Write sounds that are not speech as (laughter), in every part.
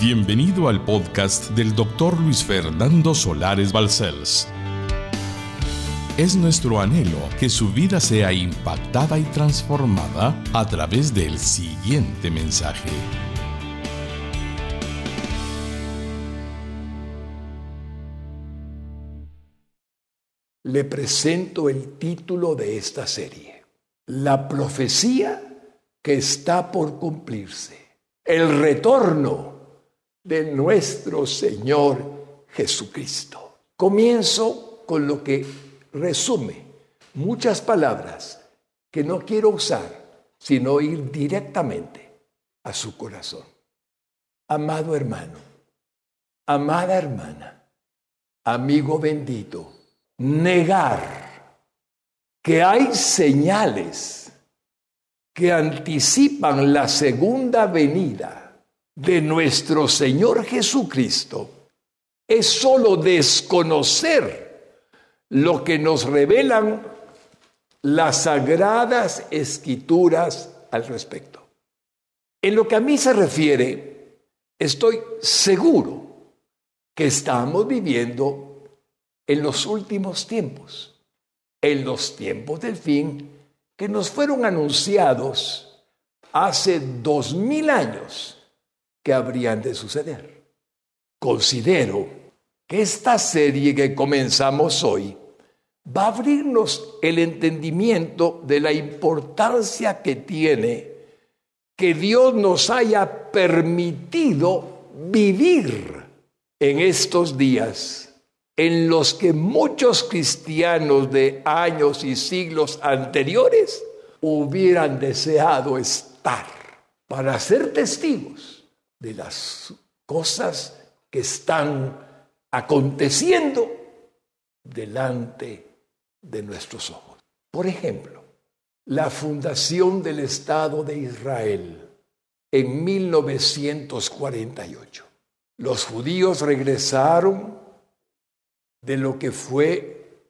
Bienvenido al podcast del doctor Luis Fernando Solares Balcells. Es nuestro anhelo que su vida sea impactada y transformada a través del siguiente mensaje. Le presento el título de esta serie, La profecía que está por cumplirse, el retorno de nuestro Señor Jesucristo. Comienzo con lo que resume muchas palabras que no quiero usar, sino ir directamente a su corazón. Amado hermano, amada hermana, amigo bendito, negar que hay señales que anticipan la segunda venida de nuestro Señor Jesucristo es solo desconocer lo que nos revelan las sagradas escrituras al respecto. En lo que a mí se refiere, estoy seguro que estamos viviendo en los últimos tiempos, en los tiempos del fin que nos fueron anunciados hace dos mil años que habrían de suceder. Considero que esta serie que comenzamos hoy va a abrirnos el entendimiento de la importancia que tiene que Dios nos haya permitido vivir en estos días en los que muchos cristianos de años y siglos anteriores hubieran deseado estar para ser testigos de las cosas que están aconteciendo delante de nuestros ojos. Por ejemplo, la fundación del Estado de Israel en 1948. Los judíos regresaron de lo que fue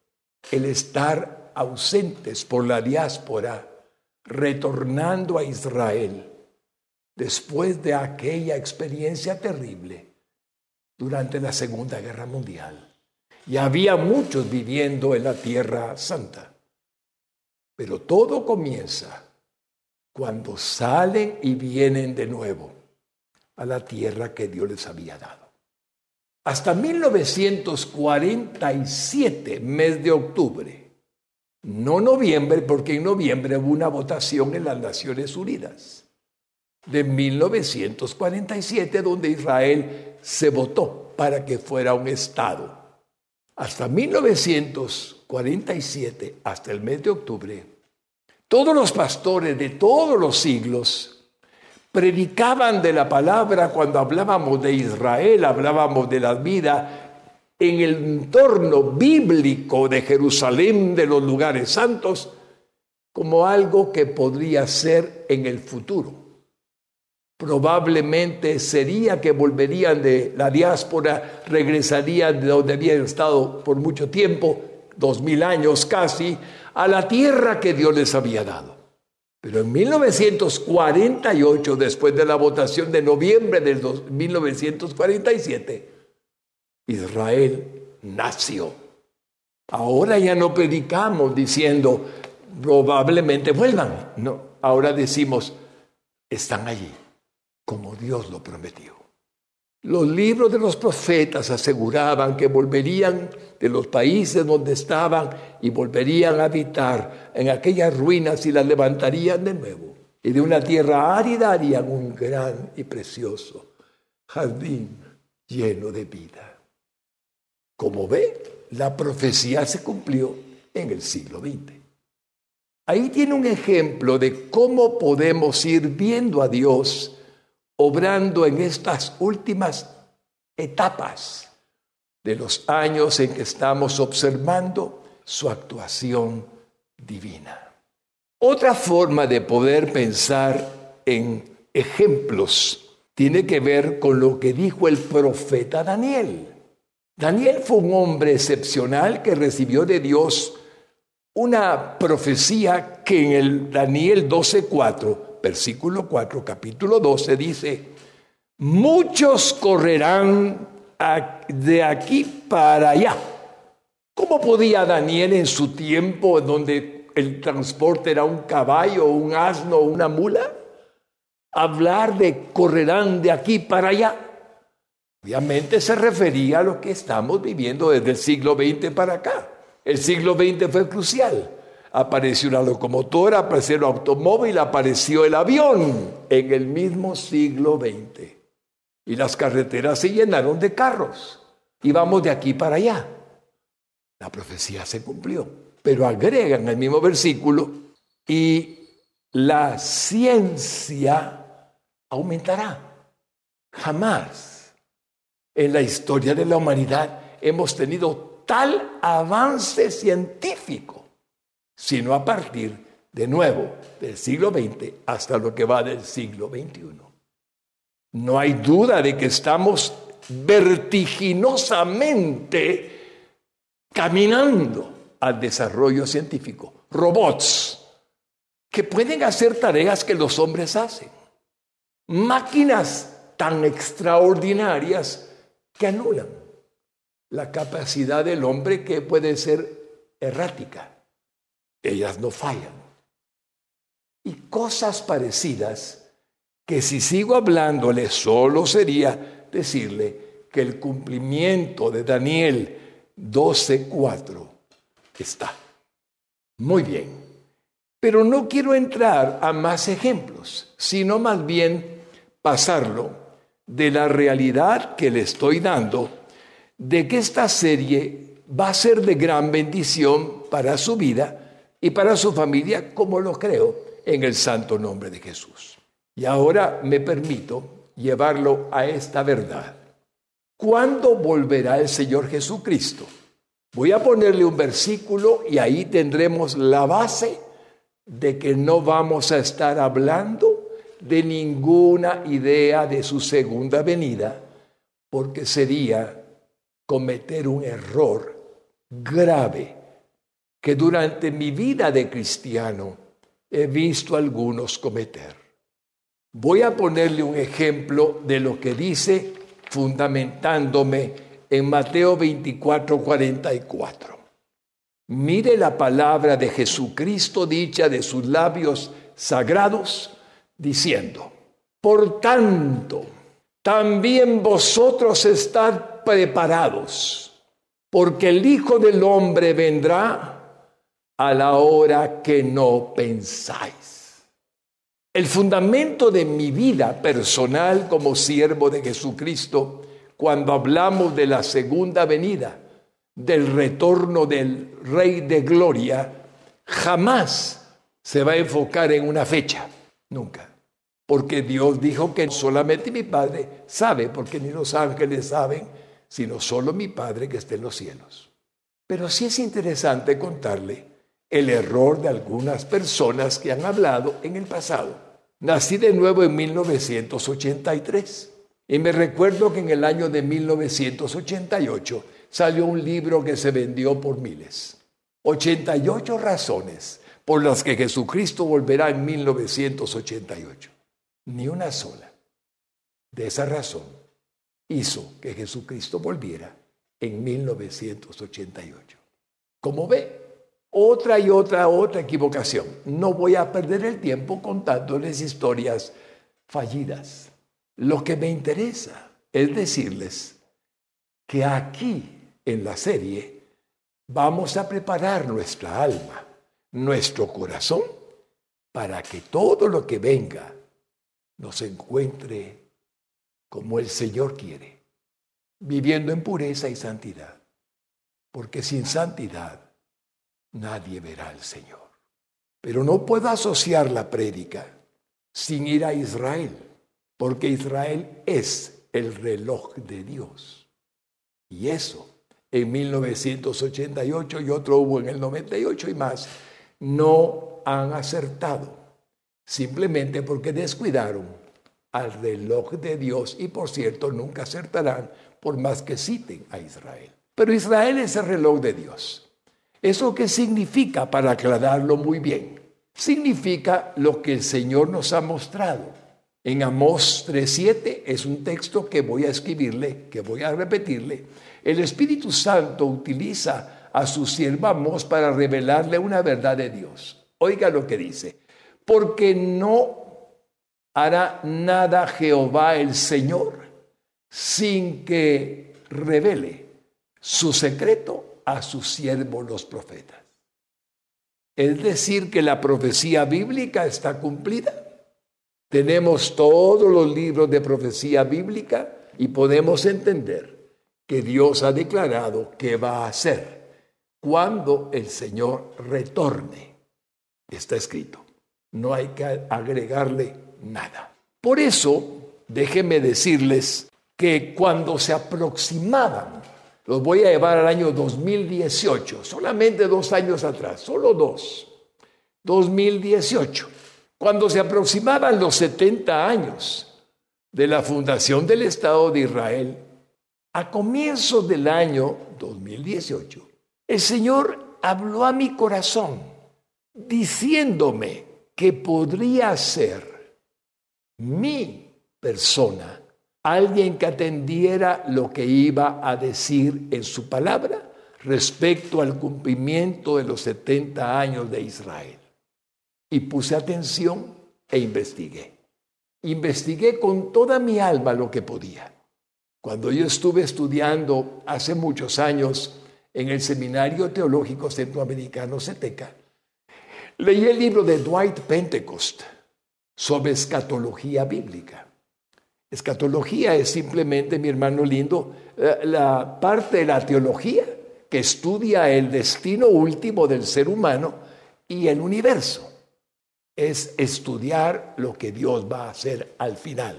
el estar ausentes por la diáspora, retornando a Israel después de aquella experiencia terrible durante la Segunda Guerra Mundial. Y había muchos viviendo en la Tierra Santa. Pero todo comienza cuando salen y vienen de nuevo a la tierra que Dios les había dado. Hasta 1947, mes de octubre, no noviembre, porque en noviembre hubo una votación en las Naciones Unidas de 1947, donde Israel se votó para que fuera un Estado. Hasta 1947, hasta el mes de octubre, todos los pastores de todos los siglos predicaban de la palabra cuando hablábamos de Israel, hablábamos de la vida en el entorno bíblico de Jerusalén, de los lugares santos, como algo que podría ser en el futuro probablemente sería que volverían de la diáspora, regresarían de donde habían estado por mucho tiempo, dos mil años casi, a la tierra que Dios les había dado. Pero en 1948, después de la votación de noviembre del 1947, Israel nació. Ahora ya no predicamos diciendo probablemente vuelvan. No, ahora decimos están allí como Dios lo prometió. Los libros de los profetas aseguraban que volverían de los países donde estaban y volverían a habitar en aquellas ruinas y las levantarían de nuevo. Y de una tierra árida harían un gran y precioso jardín lleno de vida. Como ve, la profecía se cumplió en el siglo XX. Ahí tiene un ejemplo de cómo podemos ir viendo a Dios obrando en estas últimas etapas de los años en que estamos observando su actuación divina. Otra forma de poder pensar en ejemplos tiene que ver con lo que dijo el profeta Daniel. Daniel fue un hombre excepcional que recibió de Dios una profecía que en el Daniel 12:4 versículo 4, capítulo 12, dice, muchos correrán de aquí para allá. ¿Cómo podía Daniel en su tiempo, donde el transporte era un caballo, un asno, una mula, hablar de correrán de aquí para allá? Obviamente se refería a lo que estamos viviendo desde el siglo XX para acá. El siglo XX fue crucial. Apareció una locomotora, apareció el automóvil, apareció el avión en el mismo siglo XX. Y las carreteras se llenaron de carros. Y vamos de aquí para allá. La profecía se cumplió. Pero agrega en el mismo versículo, y la ciencia aumentará. Jamás en la historia de la humanidad hemos tenido tal avance científico, sino a partir de nuevo del siglo XX hasta lo que va del siglo XXI. No hay duda de que estamos vertiginosamente caminando al desarrollo científico. Robots que pueden hacer tareas que los hombres hacen. Máquinas tan extraordinarias que anulan la capacidad del hombre que puede ser errática. Ellas no fallan. Y cosas parecidas que si sigo hablándole solo sería decirle que el cumplimiento de Daniel 12.4 está. Muy bien. Pero no quiero entrar a más ejemplos, sino más bien pasarlo de la realidad que le estoy dando, de que esta serie va a ser de gran bendición para su vida y para su familia, como lo creo en el santo nombre de Jesús. Y ahora me permito llevarlo a esta verdad. ¿Cuándo volverá el Señor Jesucristo? Voy a ponerle un versículo y ahí tendremos la base de que no vamos a estar hablando de ninguna idea de su segunda venida, porque sería cometer un error grave que durante mi vida de cristiano he visto algunos cometer. Voy a ponerle un ejemplo de lo que dice fundamentándome en Mateo 24, 44. Mire la palabra de Jesucristo dicha de sus labios sagrados, diciendo, por tanto, también vosotros estad preparados, porque el Hijo del Hombre vendrá a la hora que no pensáis. El fundamento de mi vida personal como siervo de Jesucristo, cuando hablamos de la segunda venida, del retorno del Rey de Gloria, jamás se va a enfocar en una fecha, nunca. Porque Dios dijo que solamente mi Padre sabe, porque ni los ángeles saben, sino solo mi Padre que está en los cielos. Pero sí es interesante contarle el error de algunas personas que han hablado en el pasado. Nací de nuevo en 1983 y me recuerdo que en el año de 1988 salió un libro que se vendió por miles. 88 razones por las que Jesucristo volverá en 1988. Ni una sola de esa razón hizo que Jesucristo volviera en 1988. Como ve, otra y otra, otra equivocación. No voy a perder el tiempo contándoles historias fallidas. Lo que me interesa es decirles que aquí en la serie, vamos a preparar nuestra alma, nuestro corazón, para que todo lo que venga nos encuentre como el Señor quiere, viviendo en pureza y santidad. Porque sin santidad nadie verá al Señor. Pero no puedo asociar la prédica sin ir a Israel, porque Israel es el reloj de Dios. Y eso en 1988 y otro hubo en el 98 y más, no han acertado, simplemente porque descuidaron al reloj de Dios y por cierto nunca acertarán por más que citen a Israel. Pero Israel es el reloj de Dios. ¿Eso qué significa para aclararlo muy bien? Significa lo que el Señor nos ha mostrado En Amós 3.7 es un texto que voy a escribirle, que voy a repetirle. El Espíritu Santo utiliza a su siervo Amós para revelarle una verdad de Dios. Oiga lo que dice. Porque no hará nada Jehová el Señor sin que revele su secreto a sus siervos los profetas. Es decir, que la profecía bíblica está cumplida. Tenemos todos los libros de profecía bíblica y podemos entender que Dios ha declarado que va a hacer cuando el Señor retorne. Está escrito. No hay que agregarle nada. Por eso, déjenme decirles que cuando se aproximaban los voy a llevar al año 2018, solamente dos años atrás, solo dos. 2018, cuando se aproximaban los 70 años de la fundación del Estado de Israel, a comienzos del año 2018, el Señor habló a mi corazón diciéndome que podría ser mi persona alguien que atendiera lo que iba a decir en su palabra respecto al cumplimiento de los 70 años de Israel. Y puse atención e investigué. Investigué con toda mi alma lo que podía. Cuando yo estuve estudiando hace muchos años en el Seminario Teológico Centroamericano CETECA, leí el libro de Dwight Pentecost sobre escatología bíblica. Escatología es simplemente, mi hermano lindo, eh, la parte de la teología que estudia el destino último del ser humano y el universo. Es estudiar lo que Dios va a hacer al final.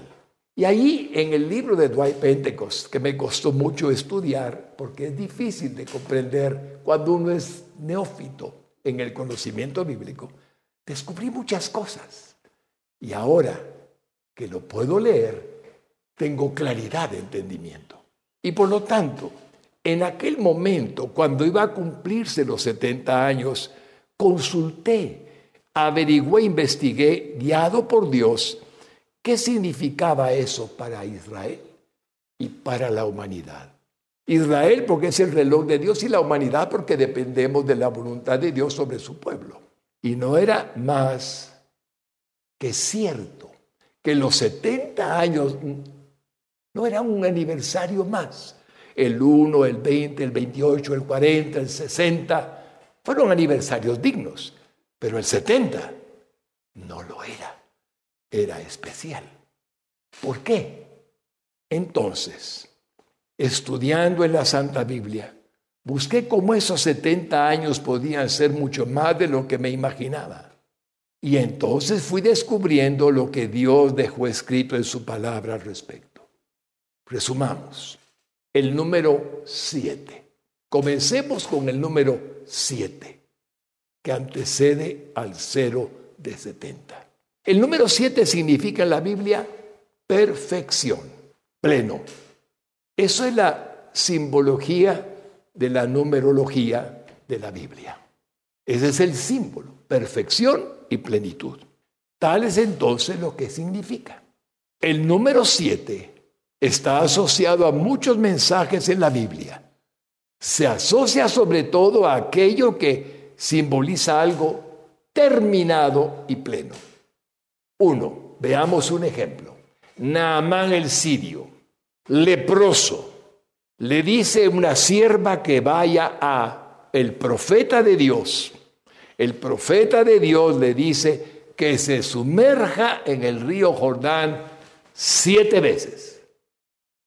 Y ahí en el libro de Dwight Pentecost, que me costó mucho estudiar, porque es difícil de comprender cuando uno es neófito en el conocimiento bíblico, descubrí muchas cosas. Y ahora que lo puedo leer, tengo claridad de entendimiento. Y por lo tanto, en aquel momento, cuando iba a cumplirse los 70 años, consulté, averigüé, investigué, guiado por Dios, qué significaba eso para Israel y para la humanidad. Israel porque es el reloj de Dios y la humanidad porque dependemos de la voluntad de Dios sobre su pueblo. Y no era más que cierto que los 70 años no era un aniversario más. El 1, el 20, el 28, el 40, el 60 fueron aniversarios dignos, pero el 70 no lo era. Era especial. ¿Por qué? Entonces, estudiando en la Santa Biblia, busqué cómo esos 70 años podían ser mucho más de lo que me imaginaba. Y entonces fui descubriendo lo que Dios dejó escrito en su palabra al respecto. Resumamos. El número 7. Comencemos con el número 7, que antecede al 0 de 70. El número 7 significa en la Biblia perfección, pleno. Eso es la simbología de la numerología de la Biblia. Ese es el símbolo, perfección y plenitud. Tal es entonces lo que significa. El número 7 está asociado a muchos mensajes en la Biblia. Se asocia sobre todo a aquello que simboliza algo terminado y pleno. Uno, veamos un ejemplo. Naamán el sirio, leproso, le dice una sierva que vaya a el profeta de Dios. El profeta de Dios le dice que se sumerja en el río Jordán siete veces.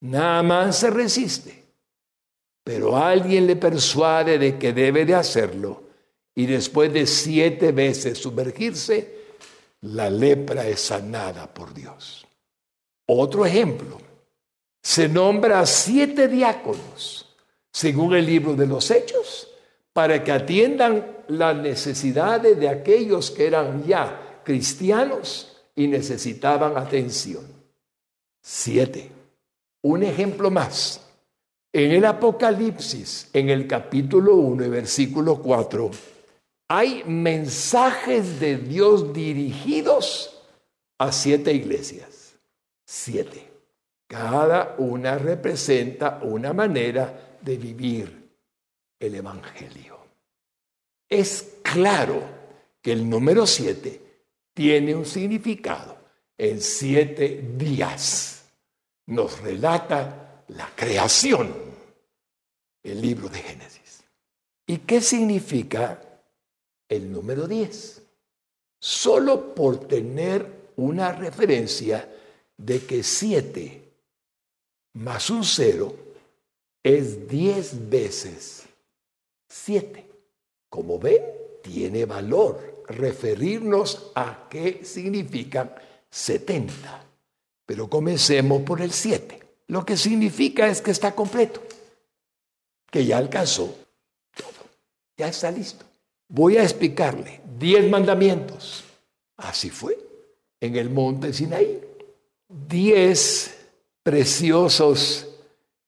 Naaman se resiste, pero alguien le persuade de que debe de hacerlo y después de siete veces sumergirse, la lepra es sanada por Dios. Otro ejemplo, se nombra a siete diáconos, según el libro de los Hechos, para que atiendan las necesidades de aquellos que eran ya cristianos y necesitaban atención. Siete. Un ejemplo más. En el Apocalipsis, en el capítulo 1 y versículo 4, hay mensajes de Dios dirigidos a siete iglesias. siete. Cada una representa una manera de vivir el Evangelio. Es claro que el número siete tiene un significado. En siete días nos relata la creación, el libro de Génesis. ¿Y qué significa el número diez? Solo por tener una referencia de que siete más un cero es diez veces siete. Como ven, tiene valor referirnos a qué significa 70. Pero comencemos por el 7. Lo que significa es que está completo, que ya alcanzó todo, ya está listo. Voy a explicarle 10 mandamientos. Así fue en el monte Sinaí. 10 preciosos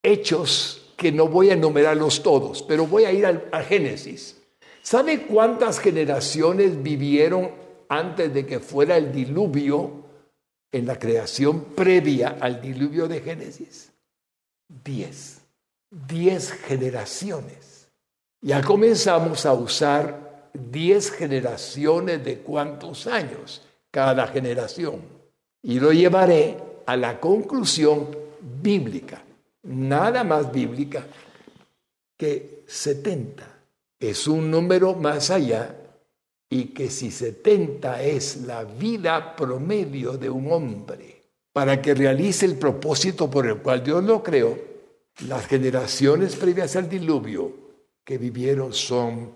hechos que no voy a enumerarlos todos, pero voy a ir al, Génesis. ¿Sabe cuántas generaciones vivieron antes de que fuera el diluvio en la creación previa al diluvio de Génesis? Diez. Diez generaciones. Ya comenzamos a usar diez generaciones de cuántos años cada generación. Y lo llevaré a la conclusión bíblica, nada más bíblica que 70 es un número más allá y que si 70 es la vida promedio de un hombre para que realice el propósito por el cual Dios lo creó, las generaciones previas al diluvio que vivieron son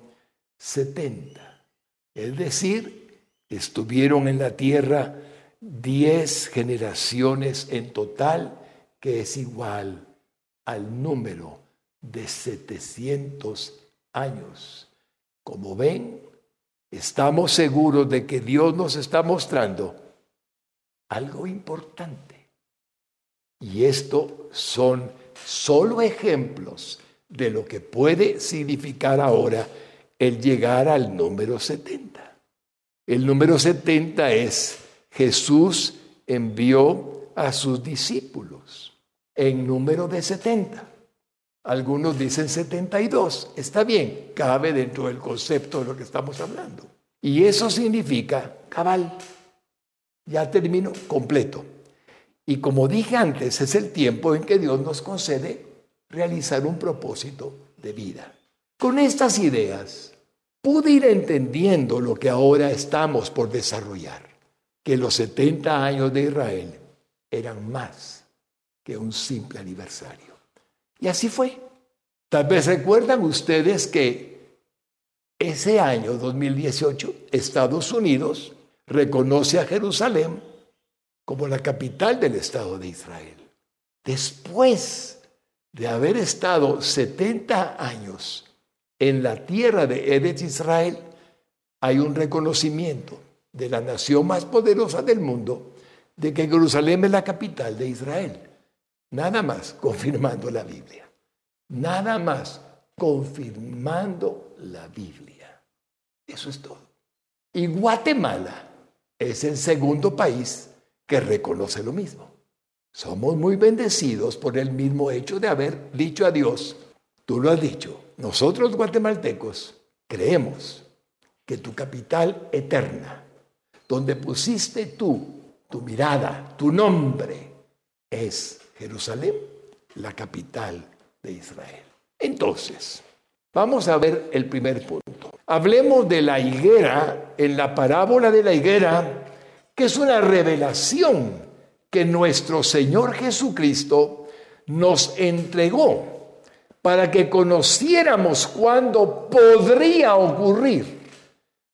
70. Es decir, estuvieron en la tierra diez generaciones en total, que es igual al número de 700 años. Como ven, estamos seguros de que Dios nos está mostrando algo importante. Y esto son solo ejemplos de lo que puede significar ahora el llegar al número 70. El número 70 es Jesús envió a sus discípulos en número de 70. Algunos dicen 72. Está bien, cabe dentro del concepto de lo que estamos hablando. Y eso significa cabal. Ya termino completo. Y como dije antes, es el tiempo en que Dios nos concede realizar un propósito de vida. Con estas ideas pude ir entendiendo lo que ahora estamos por desarrollar que los 70 años de Israel eran más que un simple aniversario. Y así fue. Tal vez recuerdan ustedes que ese año 2018 Estados Unidos reconoce a Jerusalén como la capital del Estado de Israel. Después de haber estado 70 años en la tierra de Eretz Israel, hay un reconocimiento de la nación más poderosa del mundo, de que Jerusalén es la capital de Israel. Nada más confirmando la Biblia. Nada más confirmando la Biblia. Eso es todo. Y Guatemala es el segundo país que reconoce lo mismo. Somos muy bendecidos por el mismo hecho de haber dicho a Dios, tú lo has dicho, nosotros guatemaltecos creemos que tu capital eterna donde pusiste tú tu mirada, tu nombre, es Jerusalén, la capital de Israel. Entonces, vamos a ver el primer punto. Hablemos de la higuera en la parábola de la higuera, que es una revelación que nuestro Señor Jesucristo nos entregó para que conociéramos cuándo podría ocurrir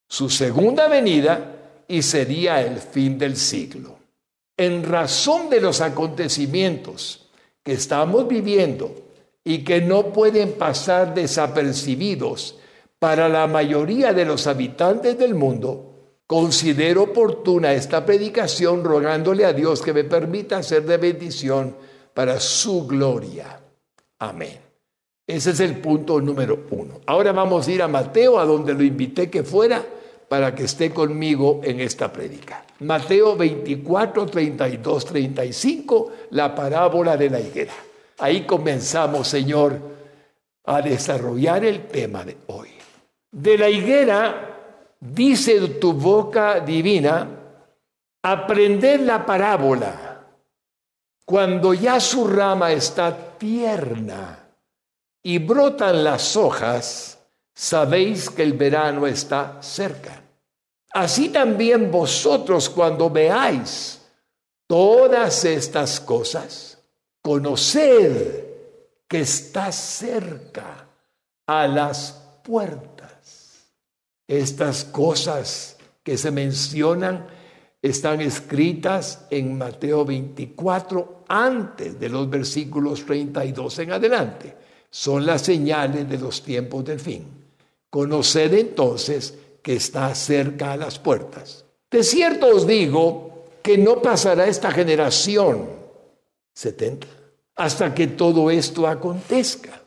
su segunda venida y sería el fin del siglo. En razón de los acontecimientos que estamos viviendo y que no pueden pasar desapercibidos para la mayoría de los habitantes del mundo, considero oportuna esta predicación rogándole a Dios que me permita ser de bendición para su gloria. Amén. Ese es el punto número uno. Ahora vamos a ir a Mateo, a donde lo invité que fuera para que esté conmigo en esta prédica. Mateo 24, 32, 35, la parábola de la higuera. Ahí comenzamos, Señor, a desarrollar el tema de hoy. De la higuera, dice tu boca divina, aprender la parábola. Cuando ya su rama está tierna y brotan las hojas, sabéis que el verano está cerca. Así también vosotros cuando veáis todas estas cosas, conoced que está cerca a las puertas. Estas cosas que se mencionan están escritas en Mateo 24 antes de los versículos 32 en adelante. Son las señales de los tiempos del fin. Conoced entonces que está cerca a las puertas. De cierto os digo que no pasará esta generación, 70, hasta que todo esto acontezca.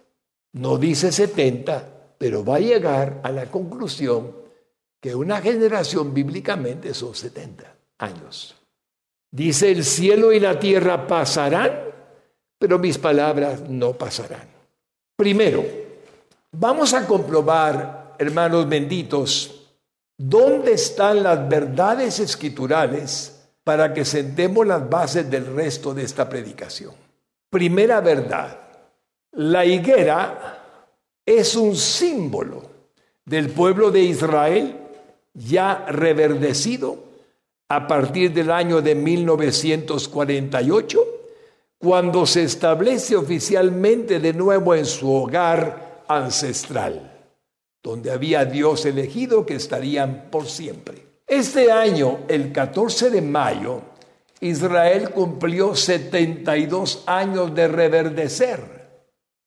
No dice 70, pero va a llegar a la conclusión que una generación bíblicamente son 70 años. Dice, el cielo y la tierra pasarán, pero mis palabras no pasarán. Primero, Vamos a comprobar, hermanos benditos, dónde están las verdades escriturales para que sentemos las bases del resto de esta predicación. Primera verdad, la higuera es un símbolo del pueblo de Israel ya reverdecido a partir del año de 1948, cuando se establece oficialmente de nuevo en su hogar ancestral, donde había Dios elegido que estarían por siempre. Este año, el 14 de mayo, Israel cumplió 72 años de reverdecer.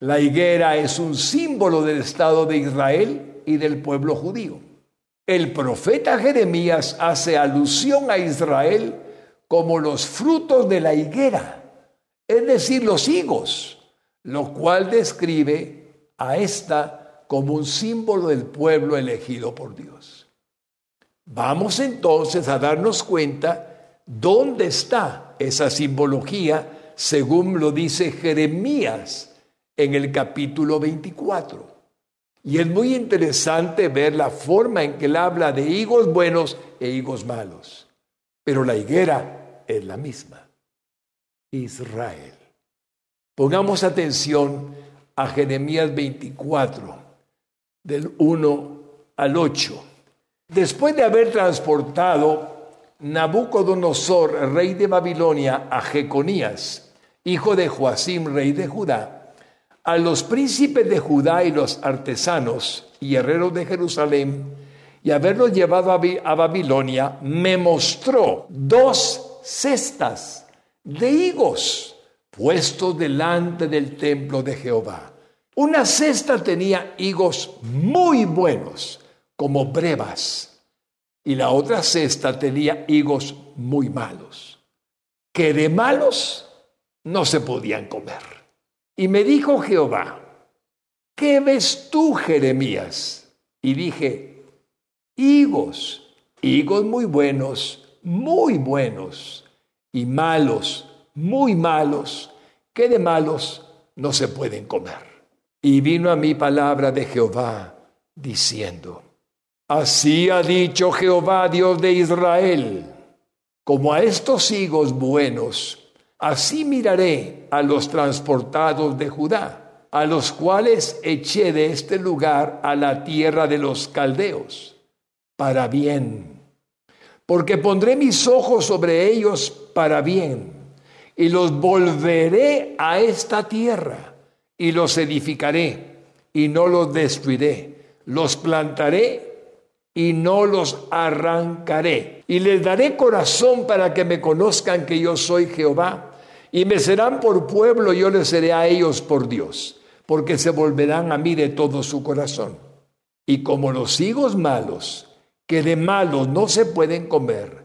La higuera es un símbolo del Estado de Israel y del pueblo judío. El profeta Jeremías hace alusión a Israel como los frutos de la higuera, es decir, los higos, lo cual describe a esta como un símbolo del pueblo elegido por Dios. Vamos entonces a darnos cuenta dónde está esa simbología según lo dice Jeremías en el capítulo 24. Y es muy interesante ver la forma en que él habla de higos buenos e higos malos. Pero la higuera es la misma. Israel. Pongamos atención a Jeremías 24, del 1 al 8. Después de haber transportado Nabucodonosor, rey de Babilonia, a Jeconías, hijo de Joacim, rey de Judá, a los príncipes de Judá y los artesanos y herreros de Jerusalén, y haberlos llevado a Babilonia, me mostró dos cestas de higos puestos delante del templo de Jehová. Una cesta tenía higos muy buenos, como brevas, y la otra cesta tenía higos muy malos, que de malos no se podían comer. Y me dijo Jehová, ¿qué ves tú, Jeremías? Y dije, higos, higos muy buenos, muy buenos, y malos, muy malos, que de malos no se pueden comer. Y vino a mí palabra de Jehová diciendo, Así ha dicho Jehová, Dios de Israel, como a estos higos buenos, así miraré a los transportados de Judá, a los cuales eché de este lugar a la tierra de los caldeos, para bien, porque pondré mis ojos sobre ellos para bien y los volveré a esta tierra y los edificaré y no los destruiré. Los plantaré y no los arrancaré. Y les daré corazón para que me conozcan que yo soy Jehová. Y me serán por pueblo, yo les seré a ellos por Dios, porque se volverán a mí de todo su corazón. Y como los higos malos, que de malos no se pueden comer,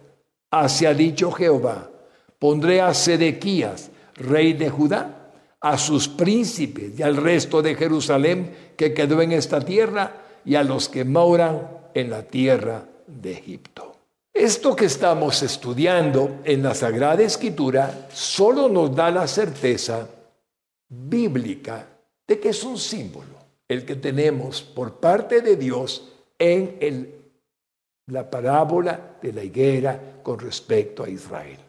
así ha dicho Jehová, Pondré a Sedequías, rey de Judá, a sus príncipes y al resto de Jerusalén que quedó en esta tierra y a los que moran en la tierra de Egipto. Esto que estamos estudiando en la Sagrada Escritura solo nos da la certeza bíblica de que es un símbolo el que tenemos por parte de Dios en la parábola de la higuera con respecto a Israel.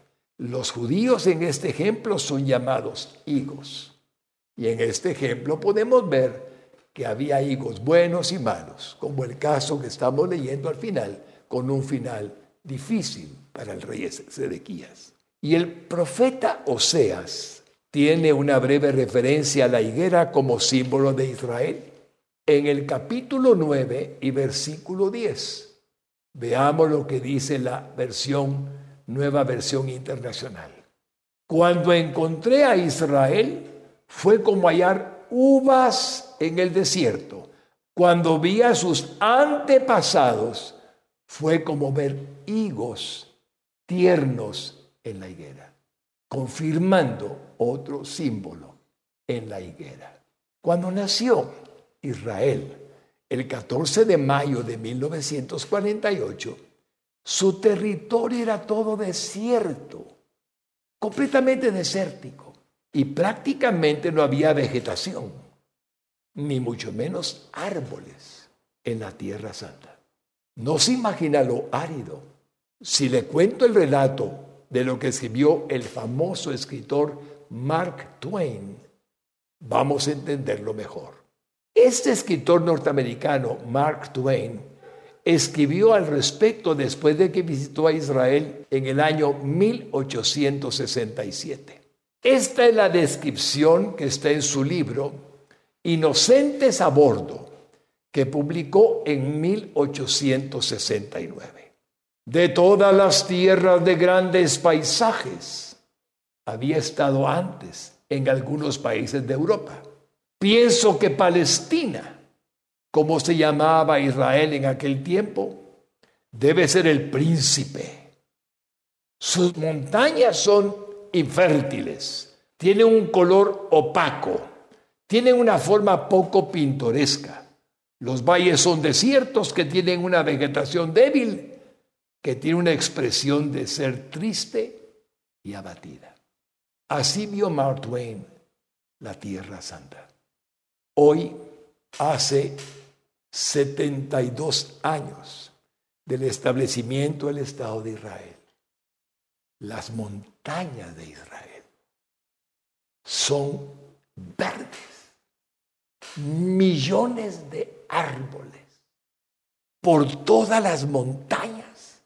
Los judíos en este ejemplo son llamados higos. Y en este ejemplo podemos ver que había higos buenos y malos, como el caso que estamos leyendo al final, con un final difícil para el rey Sedequías. Y el profeta Oseas tiene una breve referencia a la higuera como símbolo de Israel en el capítulo 9 y versículo 10. Veamos lo que dice la versión, nueva versión internacional. Cuando encontré a Israel, fue como hallar uvas en el desierto. Cuando vi a sus antepasados, fue como ver higos tiernos en la higuera, confirmando otro símbolo en la higuera. Cuando nació Israel el 14 de mayo de 1948, su territorio era todo desierto, completamente desértico, y prácticamente no había vegetación, ni mucho menos árboles en la Tierra Santa. No se imagina lo árido. Si le cuento el relato de lo que escribió el famoso escritor Mark Twain, vamos a entenderlo mejor. Este escritor norteamericano, Mark Twain, escribió al respecto después de que visitó a Israel en el año 1867. Esta es la descripción que está en su libro Inocentes a bordo, que publicó en 1869. De todas las tierras de grandes paisajes, había estado antes en algunos países de Europa. Pienso que Palestina, como se llamaba Israel en aquel tiempo, debe ser el príncipe. Sus montañas son infértiles, tienen un color opaco, tienen una forma poco pintoresca. Los valles son desiertos que tienen una vegetación débil, que tiene una expresión de ser triste y abatida. Así vio Mark Twain la Tierra Santa. Hoy hace 72 años del establecimiento del Estado de Israel. Las montañas de Israel son verdes, millones de árboles por todas las montañas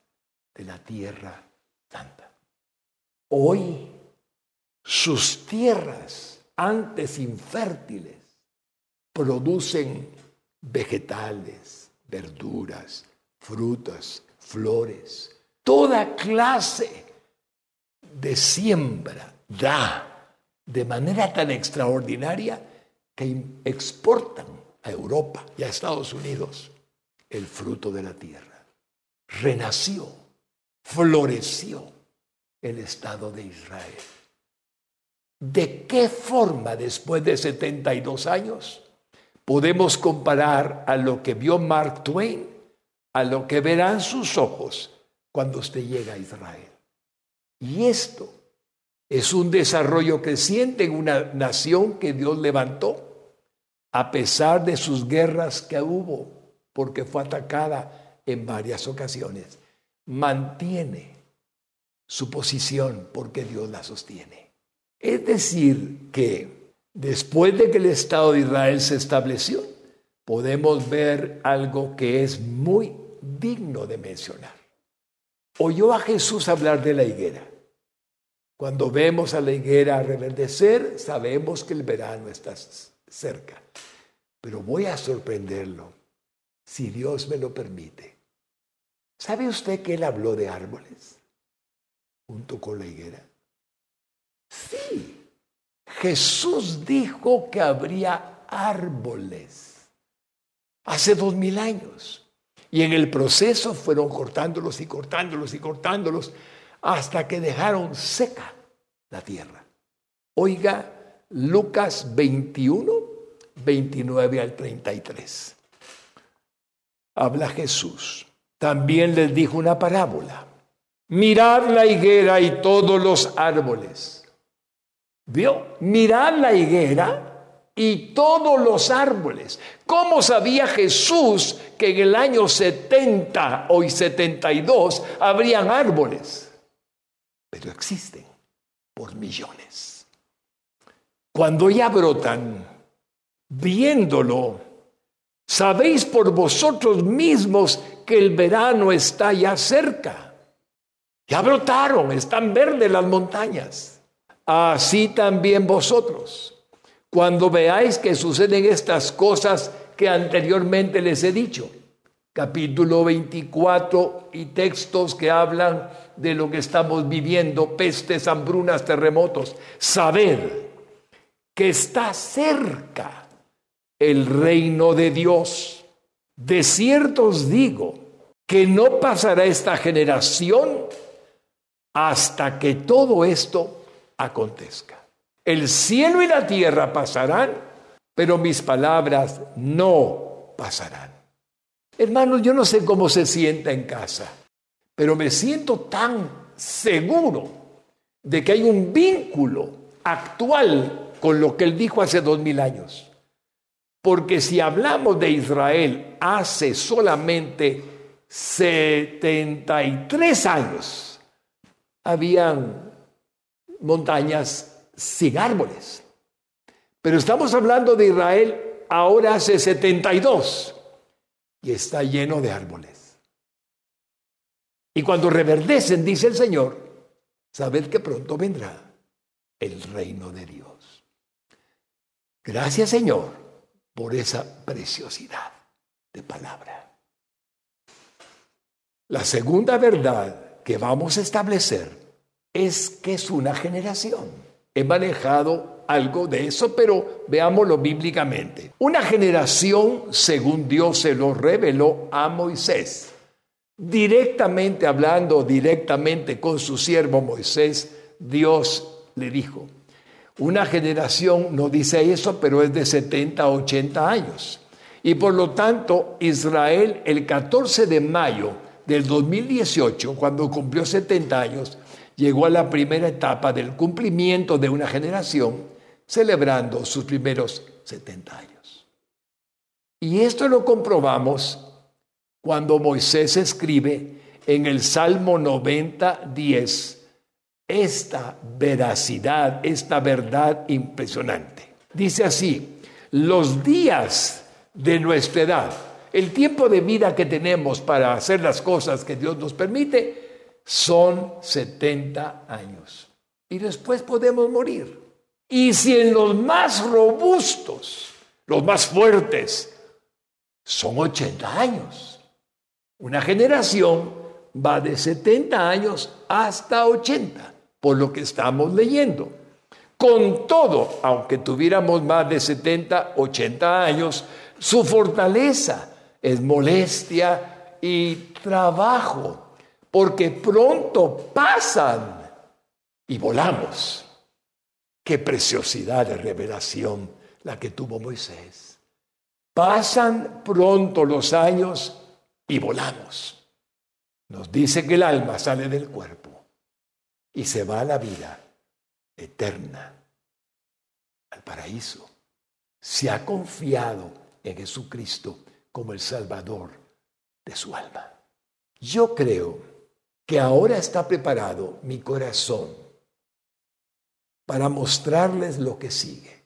de la tierra santa. Hoy sus tierras, antes infértiles, producen vegetales, verduras, frutas, flores, toda clase de siembra da de manera tan extraordinaria que exportan a Europa y a Estados Unidos el fruto de la tierra. Renació, floreció el Estado de Israel. ¿De qué forma después de 72 años podemos comparar a lo que vio Mark Twain a lo que verán sus ojos cuando usted llega a Israel. Y esto es un desarrollo creciente en una nación que Dios levantó, a pesar de sus guerras que hubo, porque fue atacada en varias ocasiones. Mantiene su posición porque Dios la sostiene. Es decir, que Después de que el Estado de Israel se estableció, podemos ver algo que es muy digno de mencionar. Oyó a Jesús hablar de la higuera. Cuando vemos a la higuera reverdecer, sabemos que el verano está cerca. Pero voy a sorprenderlo, si Dios me lo permite. ¿Sabe usted que él habló de árboles junto con la higuera? Sí, Jesús dijo que habría árboles hace dos mil años. Y en el proceso fueron cortándolos y cortándolos y cortándolos hasta que dejaron seca la tierra. Oiga Lucas 21, 29 al 33. Habla Jesús. también les dijo una parábola. Mirad la higuera y todos los árboles. ¿Vio? Mirad la higuera y todos los árboles. ¿Cómo sabía Jesús que en el año 70 o 72 habrían árboles? Pero existen por millones. Cuando ya brotan, viéndolo, sabéis por vosotros mismos que el verano está ya cerca. Ya brotaron, están verdes las montañas. Así también vosotros cuando veáis que suceden estas cosas que anteriormente les he dicho. Capítulo 24 y textos que hablan de lo que estamos viviendo, pestes, hambrunas, terremotos. Sabed que está cerca el reino de Dios. De cierto os digo que no pasará esta generación hasta que todo esto acontezca. El cielo y la tierra pasarán, pero mis palabras no pasarán. Hermanos, yo no sé cómo se sienta en casa, pero me siento tan seguro de que hay un vínculo actual con lo que él dijo hace dos mil años. Porque si hablamos de Israel hace solamente 73 años, habían montañas sin árboles. Pero estamos hablando de Israel ahora hace 72 y está lleno de árboles. Y cuando reverdecen, dice el Señor, sabed que pronto vendrá el reino de Dios. Gracias Señor por esa preciosidad de palabra. La segunda verdad que vamos a establecer es que es una generación. He manejado algo de eso, pero veámoslo bíblicamente. Una generación, según Dios se lo reveló a Moisés, directamente hablando, directamente con su siervo Moisés, Dios le dijo, una generación no dice eso, pero es de 70 a 80 años. Y por lo tanto, Israel el 14 de mayo del 2018, cuando cumplió 70 años, llegó a la primera etapa del cumplimiento de una generación, celebrando sus primeros 70 años. Y esto lo comprobamos cuando Moisés escribe en el Salmo 90, 10, esta veracidad, esta verdad impresionante. Dice así, los días de nuestra edad, el tiempo de vida que tenemos para hacer las cosas que Dios nos permite, son 70 años. Y después podemos morir. Y si en los más robustos, los más fuertes, son 80 años. Una generación va de 70 años hasta 80, por lo que estamos leyendo. Con todo, aunque tuviéramos más de 70, 80 años, su fortaleza es molestia y trabajo porque pronto pasan y volamos. Qué preciosidad de revelación la que tuvo Moisés. Pasan pronto los años y volamos. Nos dice que el alma sale del cuerpo y se va a la vida eterna, al paraíso. Se ha confiado en Jesucristo como el Salvador de su alma. Yo creo que ahora está preparado mi corazón para mostrarles lo que sigue.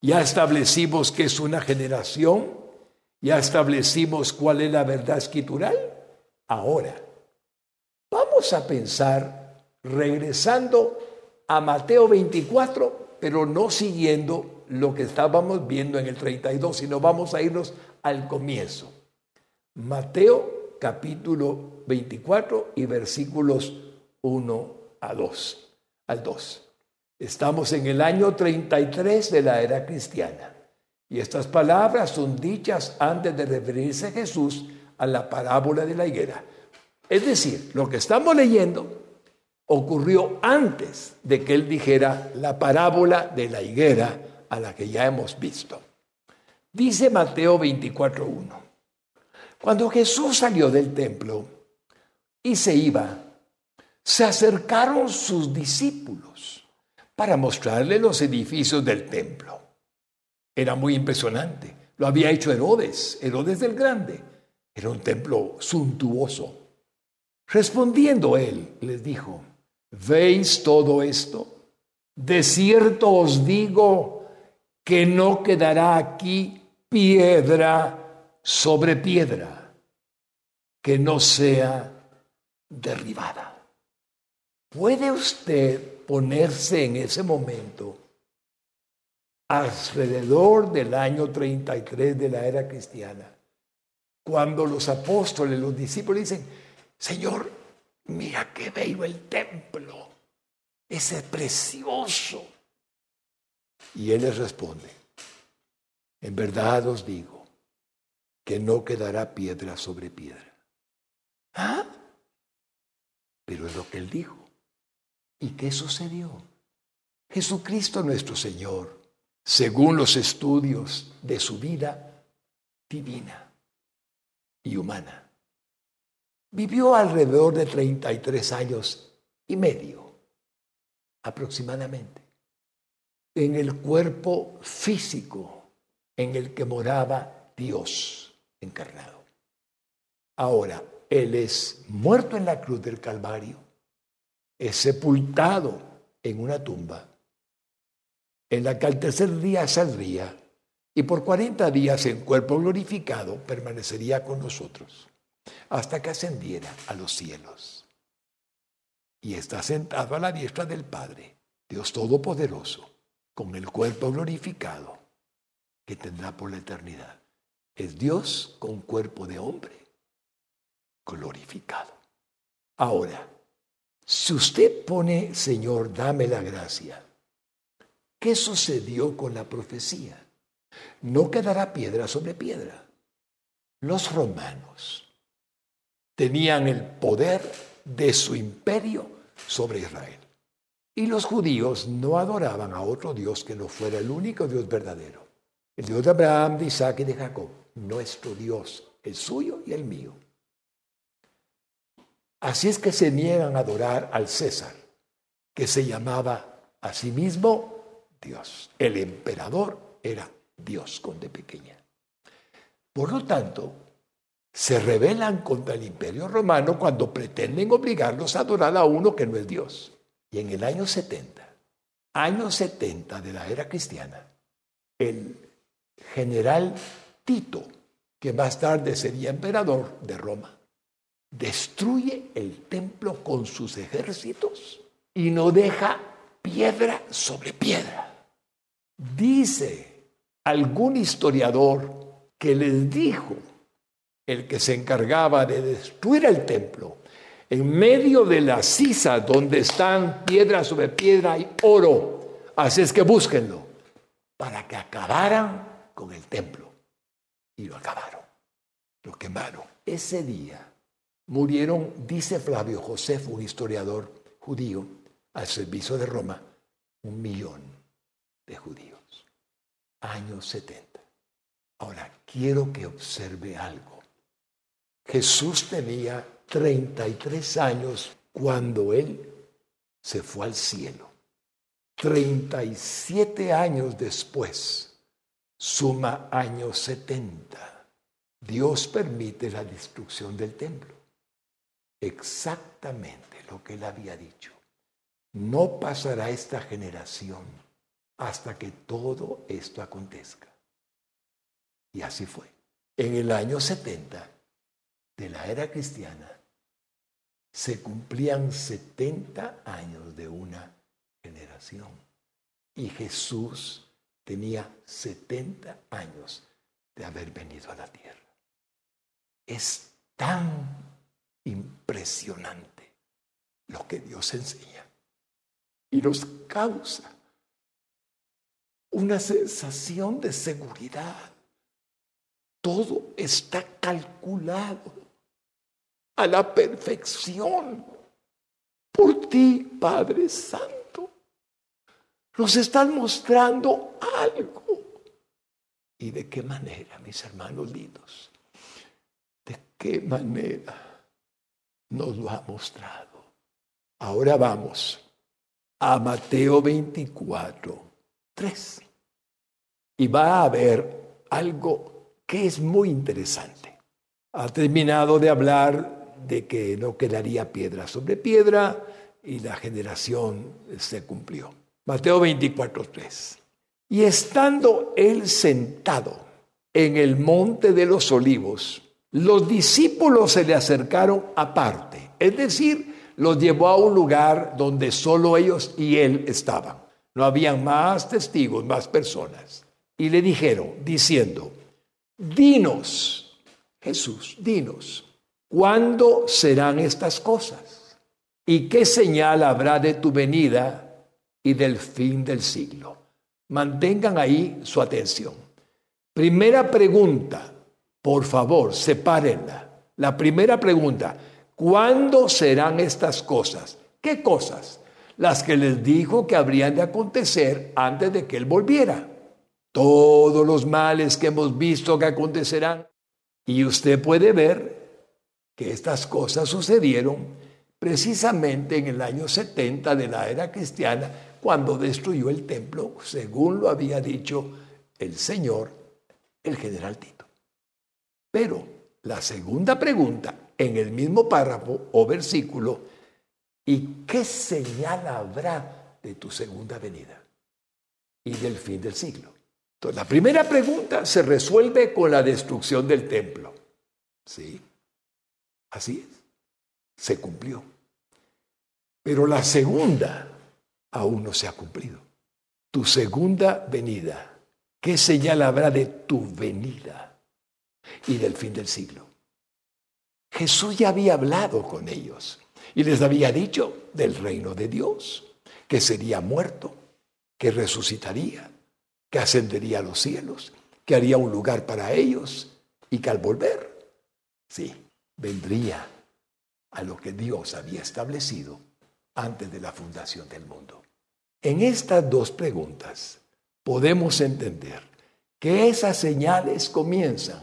Ya establecimos que es una generación, ya establecimos cuál es la verdad escritural. Ahora, vamos a pensar regresando a Mateo 24, pero no siguiendo lo que estábamos viendo en el 32, sino vamos a irnos al comienzo. Mateo capítulo 24 y versículos 1 a 2, al 2. Estamos en el año 33 de la era cristiana. Y estas palabras son dichas antes de referirse Jesús a la parábola de la higuera. Es decir, lo que estamos leyendo ocurrió antes de que él dijera la parábola de la higuera a la que ya hemos visto. Dice Mateo 24.1. Cuando Jesús salió del templo y se iba, se acercaron sus discípulos para mostrarle los edificios del templo. Era muy impresionante. Lo había hecho Herodes, Herodes del Grande. Era un templo suntuoso. Respondiendo él, les dijo, ¿veis todo esto? De cierto os digo que no quedará aquí piedra sobre piedra que no sea derribada. ¿Puede usted ponerse en ese momento alrededor del año 33 de la era cristiana, cuando los apóstoles, los discípulos dicen, Señor, mira qué bello el templo, ese precioso. Y él les responde, en verdad os digo que no quedará piedra sobre piedra. ¿Ah? Pero es lo que él dijo. ¿Y qué sucedió? Jesucristo nuestro Señor, según los estudios de su vida divina y humana, vivió alrededor de 33 años y medio, aproximadamente, en el cuerpo físico en el que moraba Dios encarnado. Ahora, Él es muerto en la cruz del Calvario, es sepultado en una tumba, en la que al tercer día saldría y por cuarenta días en cuerpo glorificado permanecería con nosotros hasta que ascendiera a los cielos. Y está sentado a la diestra del Padre, Dios Todopoderoso, con el cuerpo glorificado que tendrá por la eternidad. Es Dios con cuerpo de hombre glorificado. Ahora, si usted pone, Señor, dame la gracia, ¿qué sucedió con la profecía? No quedará piedra sobre piedra. Los romanos tenían el poder de su imperio sobre Israel. Y los judíos no adoraban a otro Dios que no fuera el único Dios verdadero. El Dios de Abraham, de Isaac y de Jacob, nuestro Dios, el suyo y el mío. Así es que se niegan a adorar al César, que se llamaba a sí mismo Dios. El emperador era Dios con de pequeña. Por lo tanto, se rebelan contra el imperio romano cuando pretenden obligarlos a adorar a uno que no es Dios. Y en el año 70, año 70 de la era cristiana, el general Tito, que más tarde sería emperador de Roma, destruye el templo con sus ejércitos y no deja piedra sobre piedra. Dice algún historiador que les dijo el que se encargaba de destruir el templo, en medio de la sisa donde están piedra sobre piedra y oro, así es que búsquenlo, para que acabaran con el templo y lo acabaron, lo quemaron. Ese día murieron, dice Flavio Josefo, un historiador judío, al servicio de Roma, un millón de judíos. Años 70. Ahora, quiero que observe algo. Jesús tenía 33 años cuando él se fue al cielo. 37 años después suma años 70. Dios permite la destrucción del templo. Exactamente lo que él había dicho. No pasará esta generación hasta que todo esto acontezca. Y así fue. En el año 70 de la era cristiana se cumplían 70 años de una generación. Y Jesús tenía 70 años de haber venido a la tierra. Es tan impresionante lo que Dios enseña y nos causa una sensación de seguridad. Todo está calculado a la perfección por ti, Padre Santo. Nos están mostrando algo. ¿Y de qué manera, mis hermanos lindos? ¿De qué manera nos lo ha mostrado? Ahora vamos a Mateo 24, 3. Y va a haber algo que es muy interesante. Ha terminado de hablar de que no quedaría piedra sobre piedra y la generación se cumplió. Mateo 24, 3. Y estando él sentado en el monte de los olivos, los discípulos se le acercaron aparte, es decir, los llevó a un lugar donde solo ellos y él estaban. No habían más testigos, más personas. Y le dijeron, diciendo, dinos, Jesús, dinos, ¿cuándo serán estas cosas? ¿Y qué señal habrá de tu venida y del fin del siglo? Mantengan ahí su atención. Primera pregunta, por favor, sepárenla. La primera pregunta, ¿cuándo serán estas cosas? ¿Qué cosas? Las que les dijo que habrían de acontecer antes de que Él volviera. Todos los males que hemos visto que acontecerán. Y usted puede ver que estas cosas sucedieron precisamente en el año 70 de la era cristiana, cuando destruyó el templo, según lo había dicho el Señor el general Tito. Pero la segunda pregunta, en el mismo párrafo o versículo, ¿y qué señal habrá de tu segunda venida y del fin del siglo? Entonces, la primera pregunta se resuelve con la destrucción del templo. ¿Sí? Así es. Se cumplió. Pero la segunda aún no se ha cumplido. Tu segunda venida ¿Qué señal habrá de tu venida y del fin del siglo? Jesús ya había hablado con ellos y les había dicho del reino de Dios, que sería muerto, que resucitaría, que ascendería a los cielos, que haría un lugar para ellos y que al volver, sí, vendría a lo que Dios había establecido antes de la fundación del mundo. En estas dos preguntas podemos entender que esas señales comienzan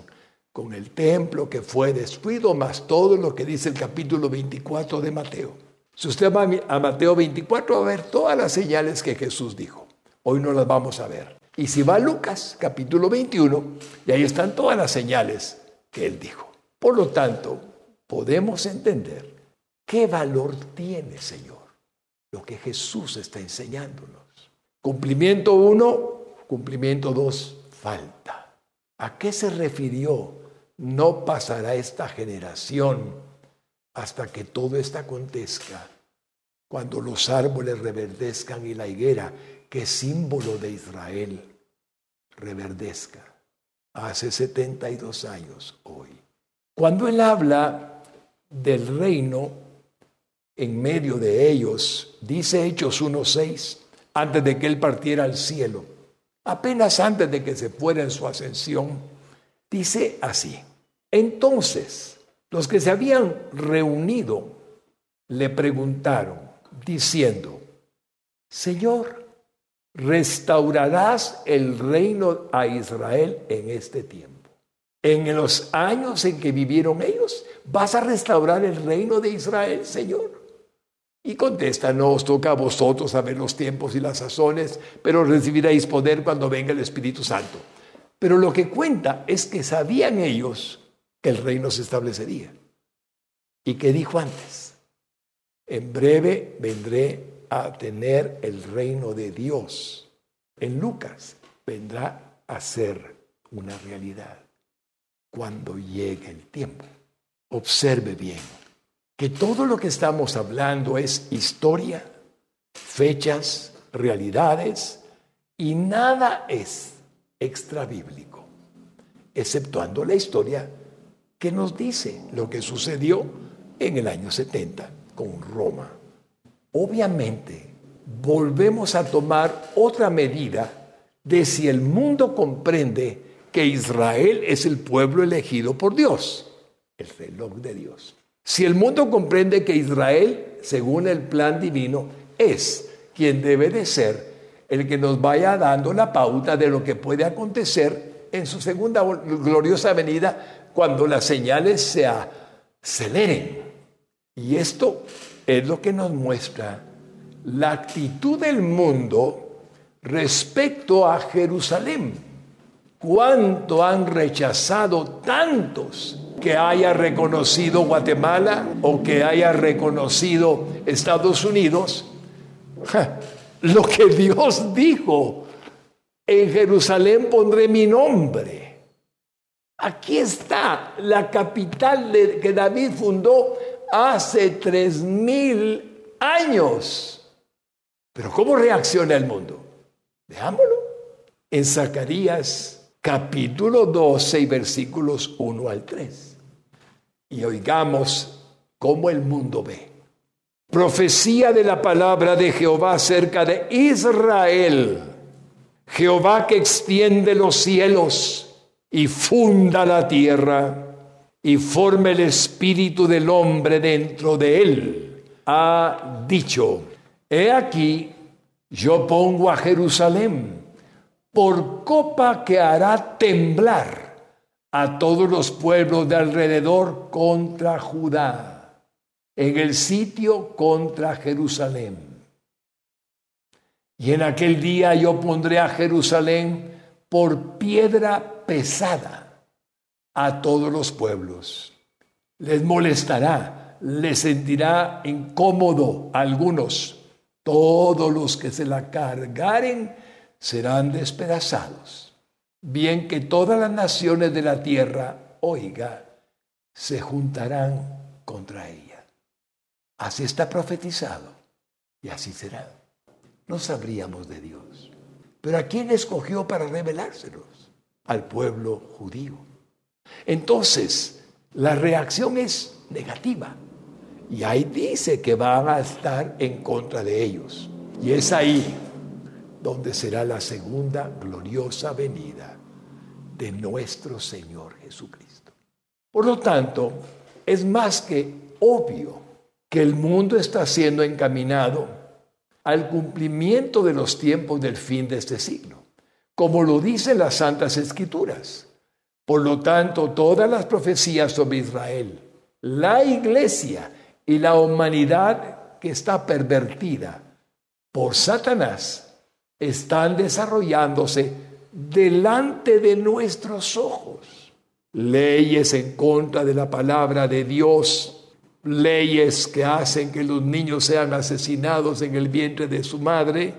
con el templo que fue destruido, más todo lo que dice el capítulo 24 de Mateo. Si usted va a Mateo 24 va a ver todas las señales que Jesús dijo. Hoy no las vamos a ver. Y si va a Lucas capítulo 21, y ahí están todas las señales que él dijo. Por lo tanto, podemos entender qué valor tiene, Señor, lo que Jesús está enseñándonos. Cumplimiento uno, Cumplimiento 2, falta. ¿A qué se refirió? No pasará esta generación hasta que todo esto acontezca. Cuando los árboles reverdezcan y la higuera, que es símbolo de Israel, reverdezca. Hace 72 años hoy. Cuando él habla del reino en medio de ellos, dice Hechos 1.6, antes de que él partiera al cielo, apenas antes de que se fuera en su ascensión, dice así. Entonces, los que se habían reunido le preguntaron, diciendo, Señor, ¿restaurarás el reino a Israel en este tiempo? En los años en que vivieron ellos, ¿vas a restaurar el reino de Israel, Señor? Y contesta, no os toca a vosotros saber los tiempos y las sazones, pero recibiréis poder cuando venga el Espíritu Santo. Pero lo que cuenta es que sabían ellos que el reino se establecería. ¿Y qué dijo antes? En breve vendré a tener el reino de Dios. En Lucas vendrá a ser una realidad cuando llegue el tiempo. Observe bien que todo lo que estamos hablando es historia, fechas, realidades, y nada es extra bíblico, exceptuando la historia que nos dice lo que sucedió en el año 70 con Roma. Obviamente, volvemos a tomar otra medida de si el mundo comprende que Israel es el pueblo elegido por Dios, el reloj de Dios. Si el mundo comprende que Israel, según el plan divino, es quien debe de ser el que nos vaya dando la pauta de lo que puede acontecer en su segunda gloriosa venida cuando las señales se aceleren. Y esto es lo que nos muestra la actitud del mundo respecto a Jerusalén. ¿Cuánto han rechazado tantos que haya reconocido Guatemala o que haya reconocido Estados Unidos? lo que (laughs) Dios dijo, en Jerusalén pondré mi nombre. Aquí está la capital de, que David fundó hace tres mil años. Pero ¿cómo reacciona el mundo? Veámoslo. En Zacarías capítulo 12 y versículos 1 al 3. Y oigamos cómo el mundo ve. Profecía de la palabra de Jehová acerca de Israel. Jehová que extiende los cielos y funda la tierra y forma el espíritu del hombre dentro de él. Ha dicho, he aquí, yo pongo a Jerusalén por copa que hará temblar a todos los pueblos de alrededor contra Judá en el sitio contra Jerusalén. Y en aquel día yo pondré a Jerusalén por piedra pesada a todos los pueblos. Les molestará, les sentirá incómodo a algunos. Todos los que se la cargaren serán despedazados. Bien que todas las naciones de la tierra, oiga, se juntarán contra ella. Así está profetizado y así será. No sabríamos de Dios. Pero ¿a quién escogió para revelárselos? Al pueblo judío. Entonces, la reacción es negativa. Y ahí dice que van a estar en contra de ellos. Y es ahí donde será la segunda gloriosa venida de nuestro Señor Jesucristo. Por lo tanto, es más que obvio que el mundo está siendo encaminado al cumplimiento de los tiempos del fin de este siglo, como lo dicen las Santas Escrituras. Por lo tanto, todas las profecías sobre Israel, la iglesia y la humanidad que está pervertida por Satanás están desarrollándose delante de nuestros ojos. Leyes en contra de la palabra de Dios leyes que hacen que los niños sean asesinados en el vientre de su madre,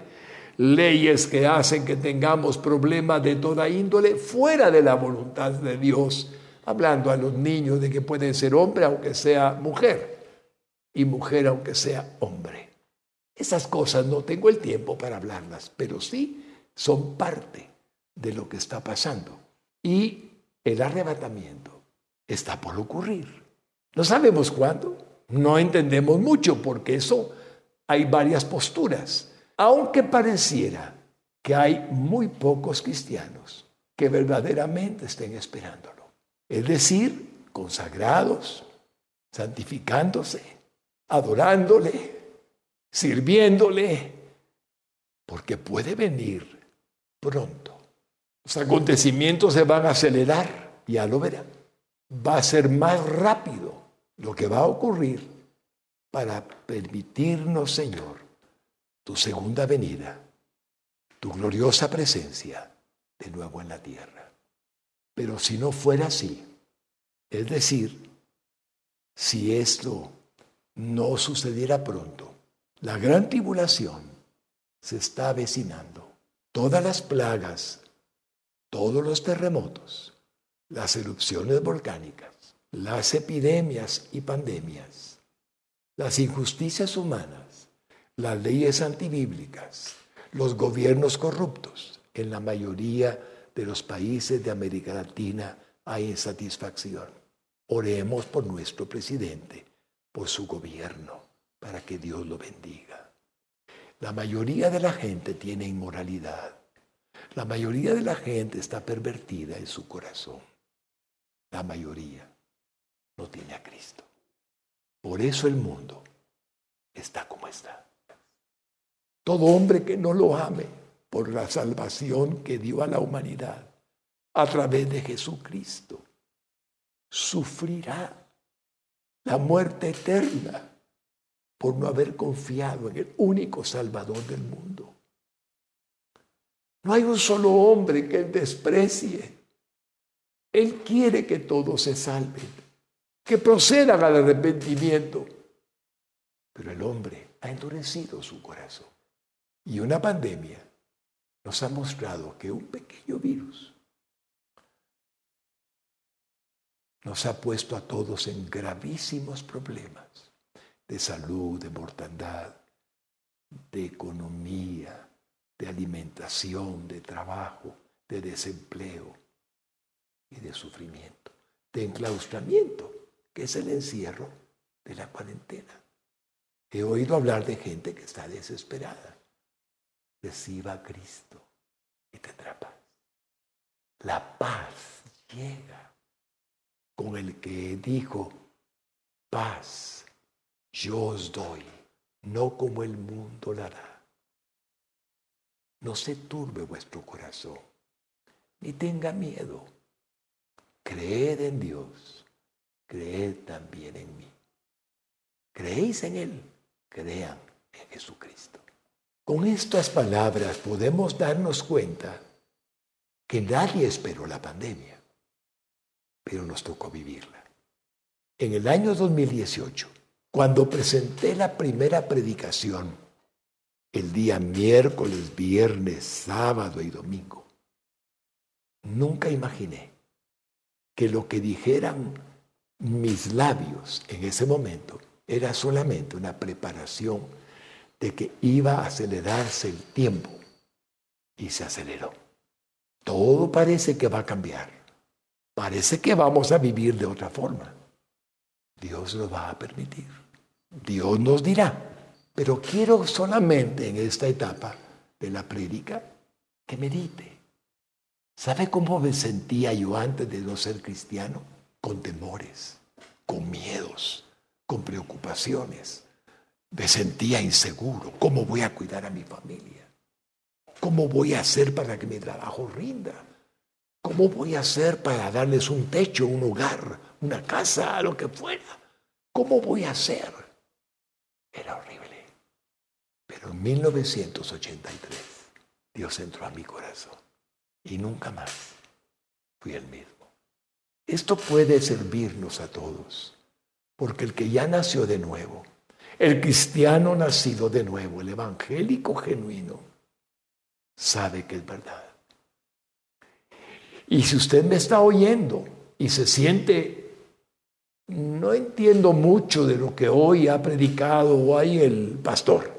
leyes que hacen que tengamos problemas de toda índole fuera de la voluntad de Dios, hablando a los niños de que pueden ser hombre aunque sea mujer y mujer aunque sea hombre. Esas cosas no tengo el tiempo para hablarlas, pero sí son parte de lo que está pasando. Y el arrebatamiento está por ocurrir. No sabemos cuándo, no entendemos mucho porque eso hay varias posturas, aunque pareciera que hay muy pocos cristianos que verdaderamente estén esperándolo. Es decir, consagrados, santificándose, adorándole, sirviéndole, porque puede venir pronto. Los acontecimientos se van a acelerar, ya lo verán. Va a ser más rápido lo que va a ocurrir para permitirnos, Señor, tu segunda venida, tu gloriosa presencia de nuevo en la tierra. Pero si no fuera así, es decir, si esto no sucediera pronto, la gran tribulación se está avecinando. Todas las plagas, todos los terremotos, las erupciones volcánicas, las epidemias y pandemias, las injusticias humanas, las leyes antibíblicas, los gobiernos corruptos. En la mayoría de los países de América Latina hay insatisfacción. Oremos por nuestro presidente, por su gobierno, para que Dios lo bendiga. La mayoría de la gente tiene inmoralidad. La mayoría de la gente está pervertida en su corazón. La mayoría no tiene a Cristo. Por eso el mundo está como está. Todo hombre que no lo ame por la salvación que dio a la humanidad, a través de Jesucristo. Sufrirá la muerte eterna por no haber confiado en el único Salvador del mundo. No hay un solo hombre que él desprecie. Él quiere que todos se salven, que procedan al arrepentimiento. Pero el hombre ha endurecido su corazón. Y una pandemia nos ha mostrado que un pequeño virus nos ha puesto a todos en gravísimos problemas de salud, de mortandad, de economía, de alimentación, de trabajo, de desempleo y de sufrimiento, de enclaustramiento, que es el encierro de la cuarentena. He oído hablar de gente que está desesperada. Reciba a Cristo y tendrá paz. La paz llega con el que dijo, paz yo os doy, no como el mundo la da. No se turbe vuestro corazón, ni tenga miedo. Creed en Dios, creed también en mí. ¿Creéis en Él? Crean en Jesucristo. Con estas palabras podemos darnos cuenta que nadie esperó la pandemia, pero nos tocó vivirla. En el año 2018, cuando presenté la primera predicación, el día miércoles, viernes, sábado y domingo, nunca imaginé que lo que dijeran mis labios en ese momento era solamente una preparación de que iba a acelerarse el tiempo y se aceleró. Todo parece que va a cambiar. Parece que vamos a vivir de otra forma. Dios lo va a permitir. Dios nos dirá. Pero quiero solamente en esta etapa de la prédica que medite. ¿Sabe cómo me sentía yo antes de no ser cristiano? Con temores, con miedos, con preocupaciones. Me sentía inseguro. ¿Cómo voy a cuidar a mi familia? ¿Cómo voy a hacer para que mi trabajo rinda? ¿Cómo voy a hacer para darles un techo, un hogar, una casa, lo que fuera? ¿Cómo voy a hacer? Era horrible. Pero en 1983 Dios entró a mi corazón y nunca más fui el mismo. Esto puede servirnos a todos, porque el que ya nació de nuevo, el cristiano nacido de nuevo, el evangélico genuino, sabe que es verdad. Y si usted me está oyendo y se siente no entiendo mucho de lo que hoy ha predicado hoy el pastor,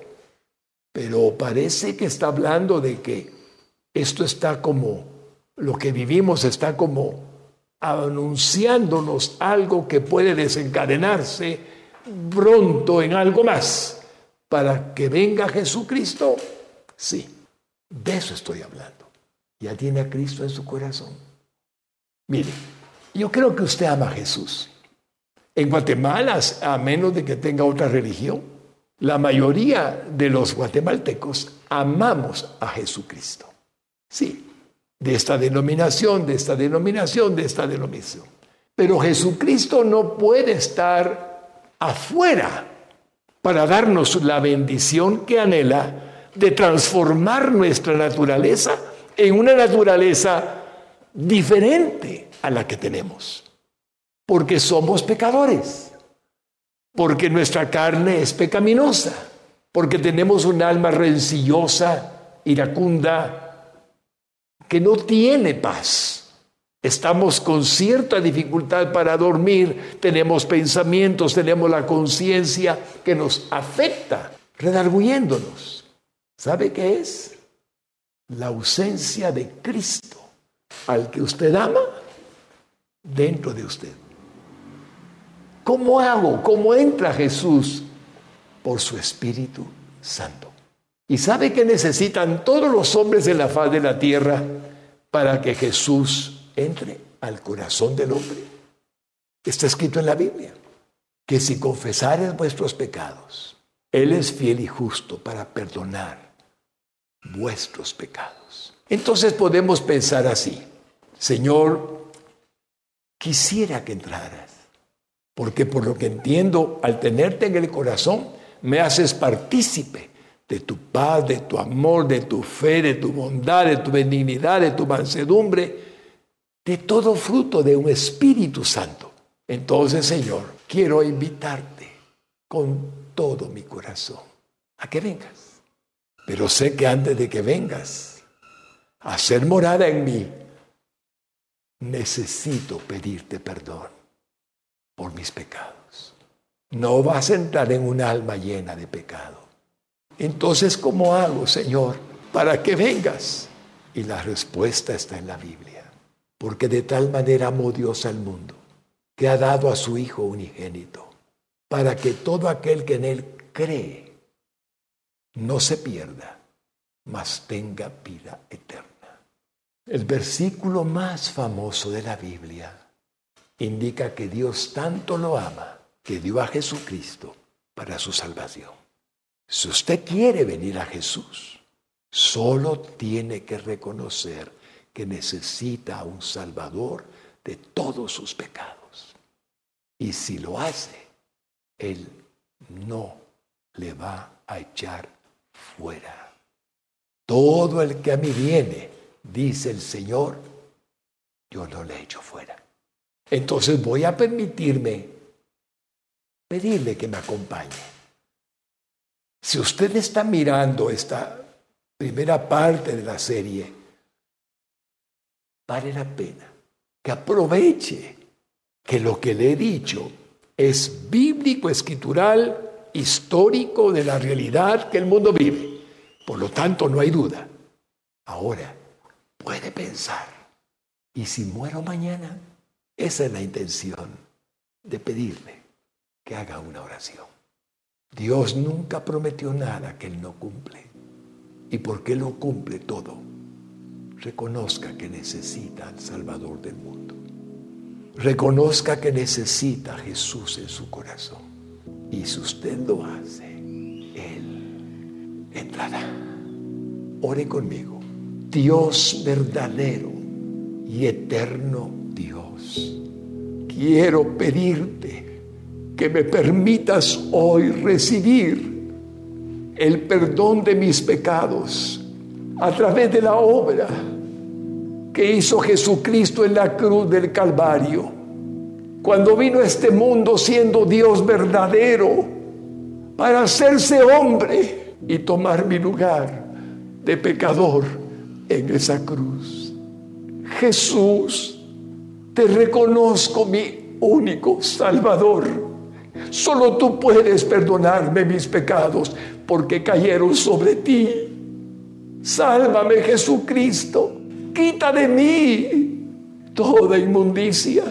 pero parece que está hablando de que esto está como, lo que vivimos está como anunciándonos algo que puede desencadenarse pronto en algo más para que venga Jesucristo. Sí, de eso estoy hablando. Ya tiene a Cristo en su corazón. Mire, yo creo que usted ama a Jesús. En Guatemala, a menos de que tenga otra religión, la mayoría de los guatemaltecos amamos a Jesucristo. Sí, de esta denominación, de esta denominación, de esta denominación. Pero Jesucristo no puede estar afuera para darnos la bendición que anhela de transformar nuestra naturaleza en una naturaleza diferente a la que tenemos porque somos pecadores, porque nuestra carne es pecaminosa, porque tenemos un alma rencillosa, iracunda, que no tiene paz. Estamos con cierta dificultad para dormir, tenemos pensamientos, tenemos la conciencia que nos afecta, redarguyéndonos. ¿Sabe qué es? La ausencia de Cristo, al que usted ama, dentro de usted. ¿Cómo hago? ¿Cómo entra Jesús? Por su Espíritu Santo. ¿Y sabe que necesitan todos los hombres de la faz de la tierra para que Jesús entre al corazón del hombre? Está escrito en la Biblia que si confesares vuestros pecados, Él es fiel y justo para perdonar vuestros pecados. Entonces podemos pensar así, Señor, quisiera que entraras, porque por lo que entiendo, al tenerte en el corazón, me haces partícipe de tu paz, de tu amor, de tu fe, de tu bondad, de tu benignidad, de tu mansedumbre, de todo fruto de un Espíritu Santo. Entonces, Señor, quiero invitarte con todo mi corazón a que vengas. Pero sé que antes de que vengas a hacer morada en mí, necesito pedirte perdón por mis pecados. No vas a entrar en un alma llena de pecado. Entonces, ¿cómo hago, Señor, para que vengas? Y la respuesta está en la Biblia. Porque de tal manera amó Dios al mundo, que ha dado a su Hijo unigénito, para que todo aquel que en Él cree no se pierda, mas tenga vida eterna. El versículo más famoso de la Biblia indica que Dios tanto lo ama que dio a Jesucristo para su salvación. Si usted quiere venir a Jesús, solo tiene que reconocer que necesita a un Salvador de todos sus pecados. Y si lo hace, Él no le va a echar fuera. Todo el que a mí viene, dice el Señor, yo no le echo fuera. Entonces voy a permitirme pedirle que me acompañe. Si usted está mirando esta primera parte de la serie, vale la pena que aproveche que lo que le he dicho es bíblico, escritural, histórico de la realidad que el mundo vive. Por lo tanto, no hay duda. Ahora, puede pensar, ¿y si muero mañana? Esa es la intención de pedirle que haga una oración. Dios nunca prometió nada que Él no cumple. Y porque Él lo cumple todo, reconozca que necesita al Salvador del mundo. Reconozca que necesita a Jesús en su corazón. Y si usted lo hace, Él entrará. Ore conmigo. Dios verdadero y eterno Quiero pedirte que me permitas hoy recibir el perdón de mis pecados a través de la obra que hizo Jesucristo en la cruz del Calvario. Cuando vino a este mundo siendo Dios verdadero para hacerse hombre y tomar mi lugar de pecador en esa cruz. Jesús, te reconozco mi único Salvador. Solo tú puedes perdonarme mis pecados porque cayeron sobre ti. Sálvame Jesucristo. Quita de mí toda inmundicia,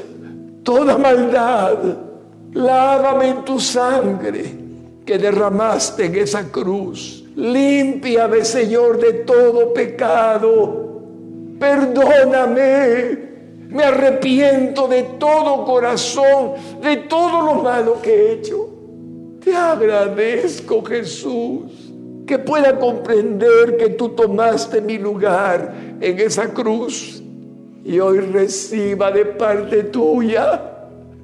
toda maldad. Lávame en tu sangre que derramaste en esa cruz Límpiame, Señor, de todo pecado. Perdóname. Me arrepiento de todo corazón, de todo lo malo que he hecho. Te agradezco, Jesús, que pueda comprender que tú tomaste mi lugar en esa cruz y hoy reciba de parte tuya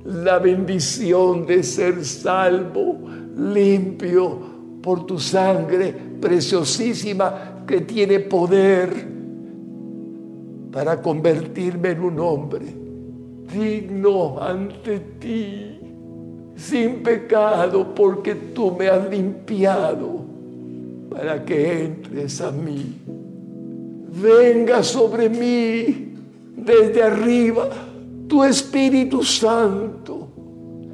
la bendición de ser salvo, limpio, por tu sangre preciosísima que tiene poder para convertirme en un hombre digno ante ti, sin pecado, porque tú me has limpiado para que entres a mí. Venga sobre mí desde arriba tu Espíritu Santo.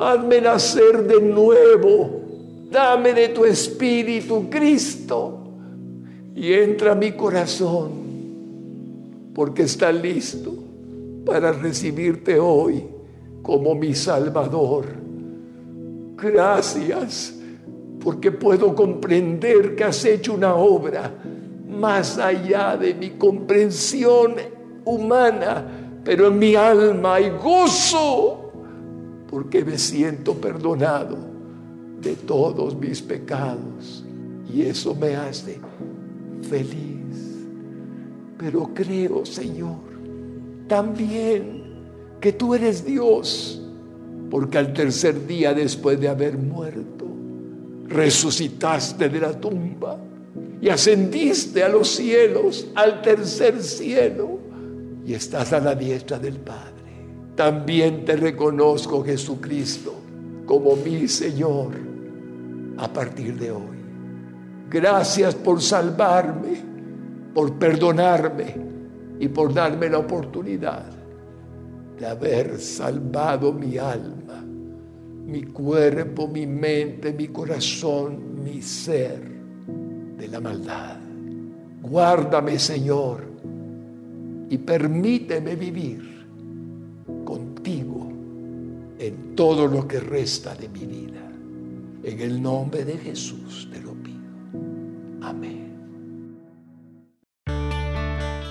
Hazme nacer de nuevo Dame de tu Espíritu, Cristo, y entra a mi corazón, porque está listo para recibirte hoy como mi Salvador. Gracias, porque puedo comprender que has hecho una obra más allá de mi comprensión humana, pero en mi alma hay gozo, porque me siento perdonado de todos mis pecados y eso me hace feliz. Pero creo, Señor, también que tú eres Dios, porque al tercer día después de haber muerto, resucitaste de la tumba y ascendiste a los cielos, al tercer cielo, y estás a la diestra del Padre. También te reconozco, Jesucristo, como mi Señor a partir de hoy. Gracias por salvarme, por perdonarme y por darme la oportunidad de haber salvado mi alma, mi cuerpo, mi mente, mi corazón, mi ser de la maldad. Guárdame, Señor, y permíteme vivir contigo en todo lo que resta de mi vida. En el nombre de Jesús te lo pido. Amén.